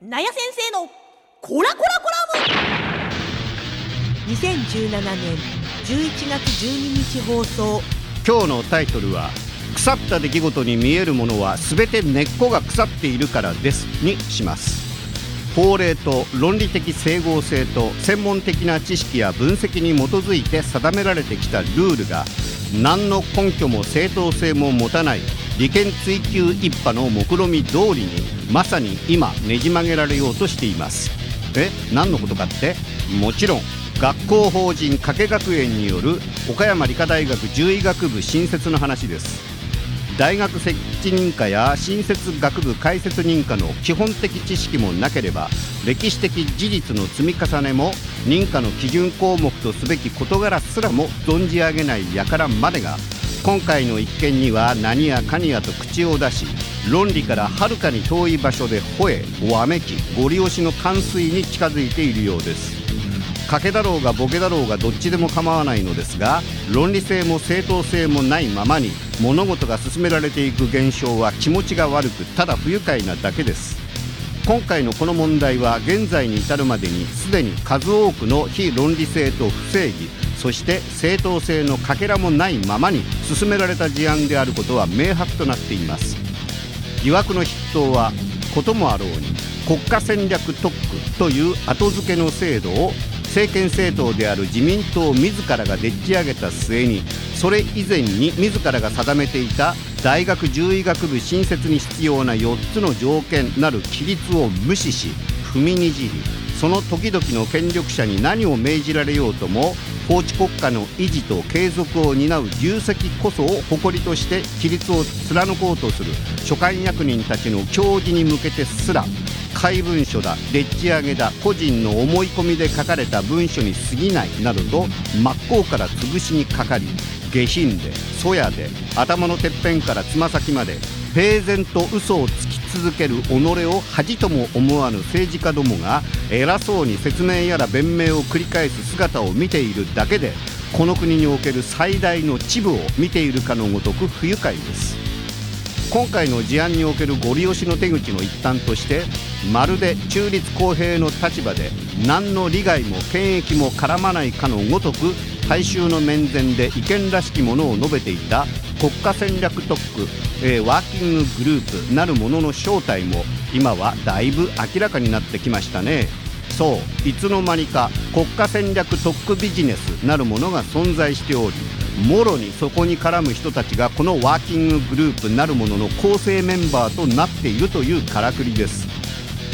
なや先生のコラコラコラム。2017年11月12日放送。今日のタイトルは腐った出来事に見えるものは全て根っこが腐っているからですにします。法令と論理的整合性と専門的な知識や分析に基づいて定められてきたルールが何の根拠も正当性も持たない利権追求一派の目論見通りにまさに今ねじ曲げられようとしています。え何のことかって？もちろん学校法人加計学園による岡山理科大学獣医学部新設の話です。大学設置認可や新設学部開設認可の基本的知識もなければ歴史的事実の積み重ねも認可の基準項目とすべき事柄すらも存じ上げない輩までが今回の一件には何やかにやと口を出し論理からはるかに遠い場所で吠えわめきご利用しの冠水に近づいているようです。賭けだろうがボケだろうがどっちでも構わないのですが論理性も正当性もないままに物事が進められていく現象は気持ちが悪くただ不愉快なだけです。今回のこの問題は現在に至るまでにすでに数多くの非論理性と不正義そして正当性のかけらもないままに進められた事案であることは明白となっています。疑惑の筆頭はこともあろうに国家戦略特区という後付けの制度を政権政党である自民党自らがでっち上げた末にそれ以前に自らが定めていた大学獣医学部新設に必要な4つの条件なる規律を無視し踏みにじりその時々の権力者に何を命じられようとも法治国家の維持と継続を担う重責こそを誇りとして規律を貫こうとする所管役人たちの教示に向けてすら怪文書だでっち上げだ個人の思い込みで書かれた文書に過ぎないなどと真っ向から潰しにかかり下品でそやで頭のてっぺんからつま先まで平然と嘘をつ続ける己を恥とも思わぬ政治家どもが偉そうに説明やら弁明を繰り返す姿を見ているだけでこの国における最大の秩父を見ているかのごとく不愉快です。今回の事案におけるご利用しの手口の一端としてまるで中立公平の立場で何の利害も権益も絡まないかのごとく大衆の面前で意見らしきものを述べていた国家戦略特区、えー、ワーキンググループなるものの正体も今はだいぶ明らかになってきましたね。そういつの間にか国家戦略特区ビジネスなるものが存在しておりもろにそこに絡む人たちがこのワーキンググループなるものの構成メンバーとなっているというからくりです。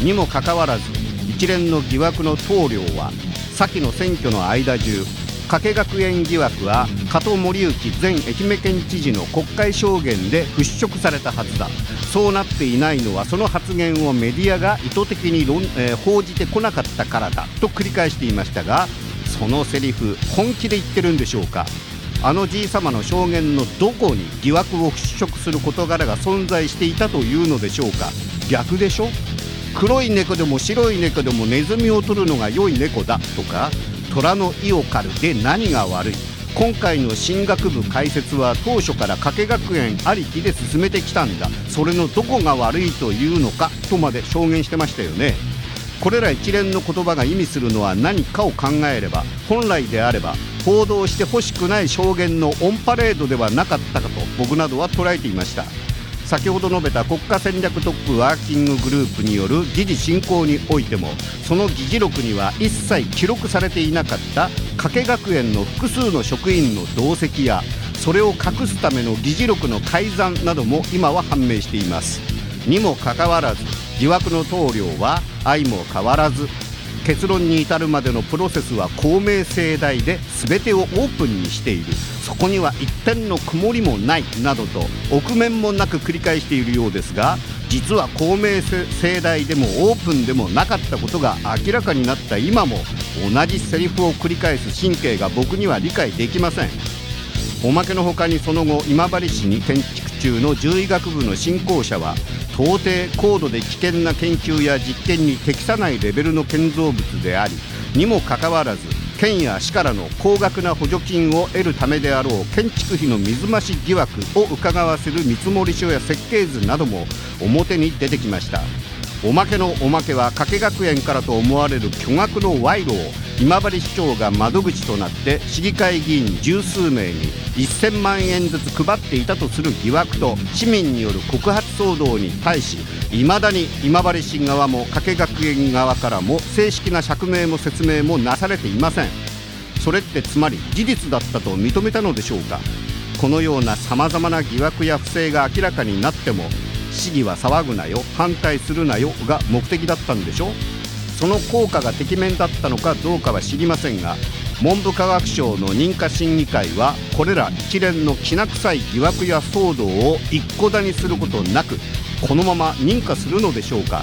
にもかかわらず一連の疑惑の棟梁は先の選挙の間中加計学園疑惑は加藤森幸前愛媛県知事の国会証言で払拭されたはずだ。そうなっていないのはその発言をメディアが意図的に論、えー、報じてこなかったからだと繰り返していましたがそのセリフ本気で言ってるんでしょうか。あのじい様の証言のどこに疑惑を払拭する事柄が存在していたというのでしょうか。逆でしょ。黒い猫でも白い猫でもネズミを取るのが良い猫だとか虎の意を狩るで何が悪い。今回の進学部開設は当初から加計学園ありきで進めてきたんだ。それのどこが悪いというのかとまで証言してましたよね。これら一連の言葉が意味するのは何かを考えれば本来であれば報道してほしくない証言のオンパレードではなかったかと僕などは捉えていました。先ほど述べた国家戦略特区ワーキンググループによる議事進行においてもその議事録には一切記録されていなかった加計学園の複数の職員の同席やそれを隠すための議事録の改ざんなども今は判明しています。にもかかわらず疑惑の棟梁は相も変わらず結論に至るまでのプロセスは公明正大で全てをオープンにしている。そこには一点の曇りもないなどと臆面もなく繰り返しているようですが実は公明正大でもオープンでもなかったことが明らかになった今も同じセリフを繰り返す神経が僕には理解できません。おまけのほかにその後今治市に建築中の獣医学部の新校舎は到底高度で危険な研究や実験に適さないレベルの建造物でありにもかかわらず県や市からの高額な補助金を得るためであろう建築費の水増し疑惑を伺わせる見積書や設計図なども表に出てきました。おまけのおまけは加計学園からと思われる巨額の賄賂を今治市長が窓口となって市議会議員十数名に1000万円ずつ配っていたとする疑惑と市民による告発騒動に対しいまだに今治市側も加計学園側からも正式な釈明も説明もなされていません。それってつまり事実だったと認めたのでしょうか。このようなさまざまな疑惑や不正が明らかになっても市議は騒ぐなよ反対するなよが目的だったんでしょその効果がてきめんだったのかどうかは知りませんが文部科学省の認可審議会はこれら一連のきな臭い疑惑や騒動を一戸だにすることなくこのまま認可するのでしょうか。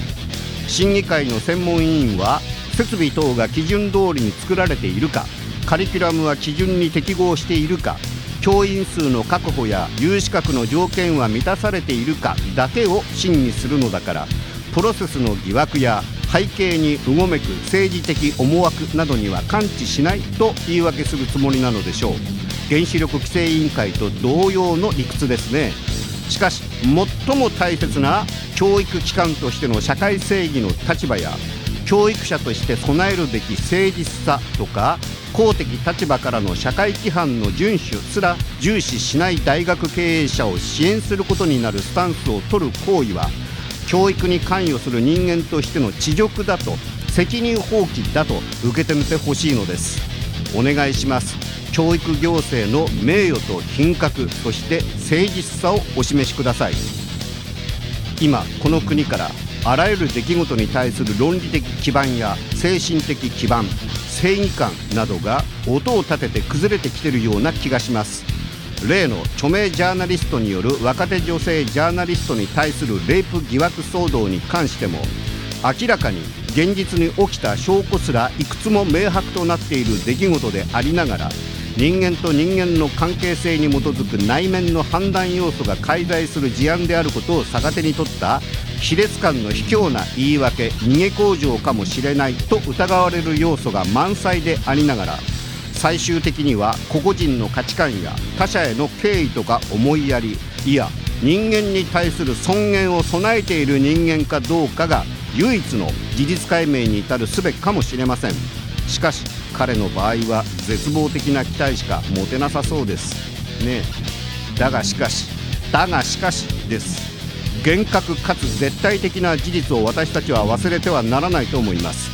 審議会の専門委員は設備等が基準通りに作られているかカリキュラムは基準に適合しているか教員数の確保や有資格の条件は満たされているかだけを審議するのだからプロセスの疑惑や背景にうごめく政治的思惑などには関知しないと言い訳するつもりなのでしょう。原子力規制委員会と同様の理屈ですね。しかし最も大切な教育機関としての社会正義の立場や教育者として備えるべき誠実さとか公的立場からの社会規範の遵守すら重視しない大学経営者を支援することになるスタンスを取る行為は教育に関与する人間としての恥辱だと責任放棄だと受け止めてほしいのです。お願いします。教育行政の名誉と品格そして誠実さをお示しください。今この国からあらゆる出来事に対する論理的基盤や精神的基盤正義感などが音を立てて崩れてきているような気がします。例の著名ジャーナリストによる若手女性ジャーナリストに対するレイプ疑惑騒動に関しても明らかに現実に起きた証拠すらいくつも明白となっている出来事でありながら人間と人間の関係性に基づく内面の判断要素が介在する事案であることを逆手に取った卑劣感の卑怯な言い訳逃げ工場かもしれないと疑われる。要素が満載でありながら最終的には個々人の価値観や他者への敬意とか思いやりいや人間に対する尊厳を備えている人間かどうかが唯一の事実解明に至るすべかもしれません。しかし彼の場合は絶望的な期待しか持てなさそうです。ねだがしかしだがしかしです。厳格かつ絶対的な事実を私たちは忘れてはならないと思います。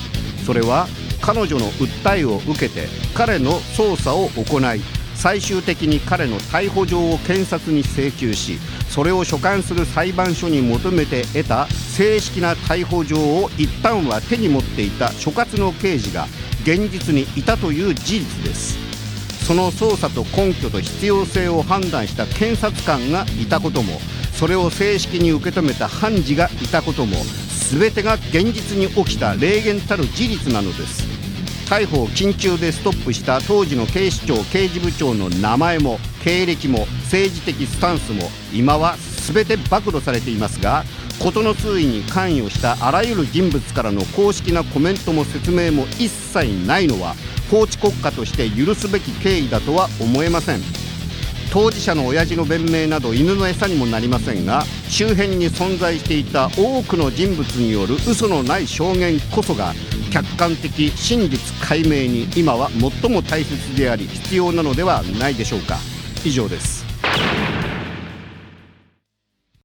それは彼女の訴えを受けて彼の捜査を行い最終的に彼の逮捕状を検察に請求しそれを所管する裁判所に求めて得た正式な逮捕状を一旦は手に持っていた所轄の刑事が現実にいたという事実です。その捜査と根拠と必要性を判断した検察官がいたこともそれを正式に受け止めた判事がいたことも全てが現実に起きた霊言たる事実なのです。逮捕を緊急でストップした当時の警視庁刑事部長の名前も経歴も政治的スタンスも今は全て暴露されていますが事の推移に関与したあらゆる人物からの公式なコメントも説明も一切ないのは法治国家として許すべき経緯だとは思えません。当事者の親父の弁明など犬の餌にもなりませんが周辺に存在していた多くの人物による嘘のない証言こそが客観的真実解明に今は最も大切であり必要なのではないでしょうか。以上です。